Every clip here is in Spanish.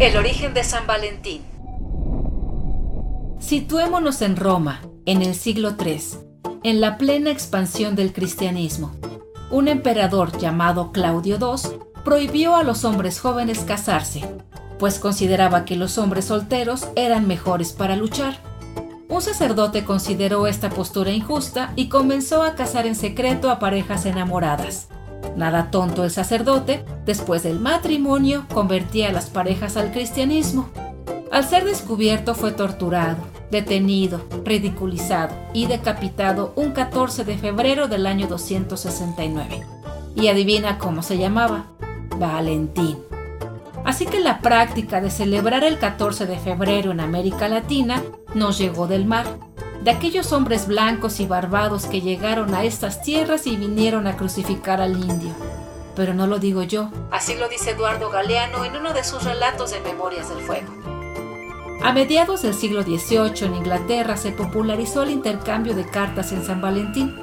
El origen de San Valentín. Situémonos en Roma, en el siglo III, en la plena expansión del cristianismo. Un emperador llamado Claudio II prohibió a los hombres jóvenes casarse, pues consideraba que los hombres solteros eran mejores para luchar. Un sacerdote consideró esta postura injusta y comenzó a casar en secreto a parejas enamoradas. Nada tonto el sacerdote, después del matrimonio convertía a las parejas al cristianismo. Al ser descubierto fue torturado, detenido, ridiculizado y decapitado un 14 de febrero del año 269. Y adivina cómo se llamaba, Valentín. Así que la práctica de celebrar el 14 de febrero en América Latina nos llegó del mar, de aquellos hombres blancos y barbados que llegaron a estas tierras y vinieron a crucificar al indio. Pero no lo digo yo, así lo dice Eduardo Galeano en uno de sus relatos de Memorias del Fuego. A mediados del siglo XVIII en Inglaterra se popularizó el intercambio de cartas en San Valentín.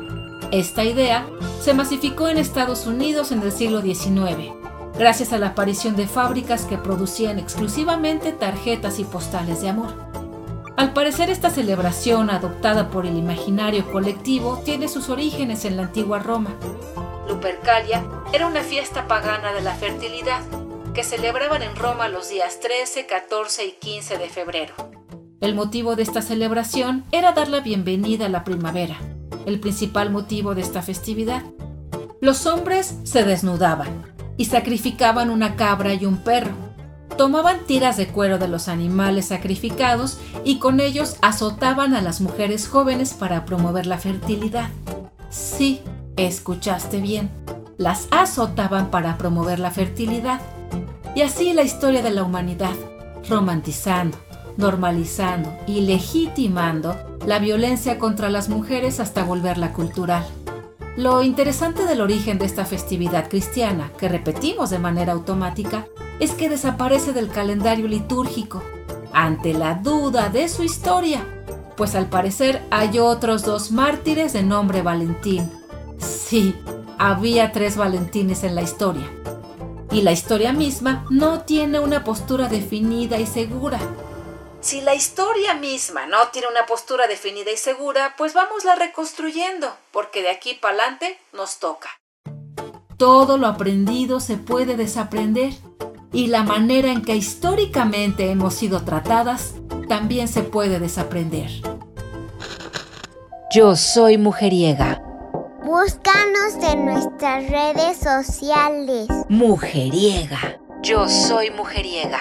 Esta idea se masificó en Estados Unidos en el siglo XIX, gracias a la aparición de fábricas que producían exclusivamente tarjetas y postales de amor. Al parecer esta celebración, adoptada por el imaginario colectivo, tiene sus orígenes en la antigua Roma. Lupercalia era una fiesta pagana de la fertilidad que celebraban en Roma los días 13, 14 y 15 de febrero. El motivo de esta celebración era dar la bienvenida a la primavera, el principal motivo de esta festividad. Los hombres se desnudaban y sacrificaban una cabra y un perro, tomaban tiras de cuero de los animales sacrificados y con ellos azotaban a las mujeres jóvenes para promover la fertilidad. Sí, escuchaste bien, las azotaban para promover la fertilidad. Y así la historia de la humanidad, romantizando, normalizando y legitimando la violencia contra las mujeres hasta volverla cultural. Lo interesante del origen de esta festividad cristiana, que repetimos de manera automática, es que desaparece del calendario litúrgico, ante la duda de su historia, pues al parecer hay otros dos mártires de nombre Valentín. Sí, había tres Valentines en la historia. Y la historia misma no tiene una postura definida y segura. Si la historia misma no tiene una postura definida y segura, pues vámosla reconstruyendo, porque de aquí para adelante nos toca. Todo lo aprendido se puede desaprender y la manera en que históricamente hemos sido tratadas también se puede desaprender. Yo soy mujeriega. Búscanos en nuestras redes sociales. Mujeriega. Yo soy mujeriega.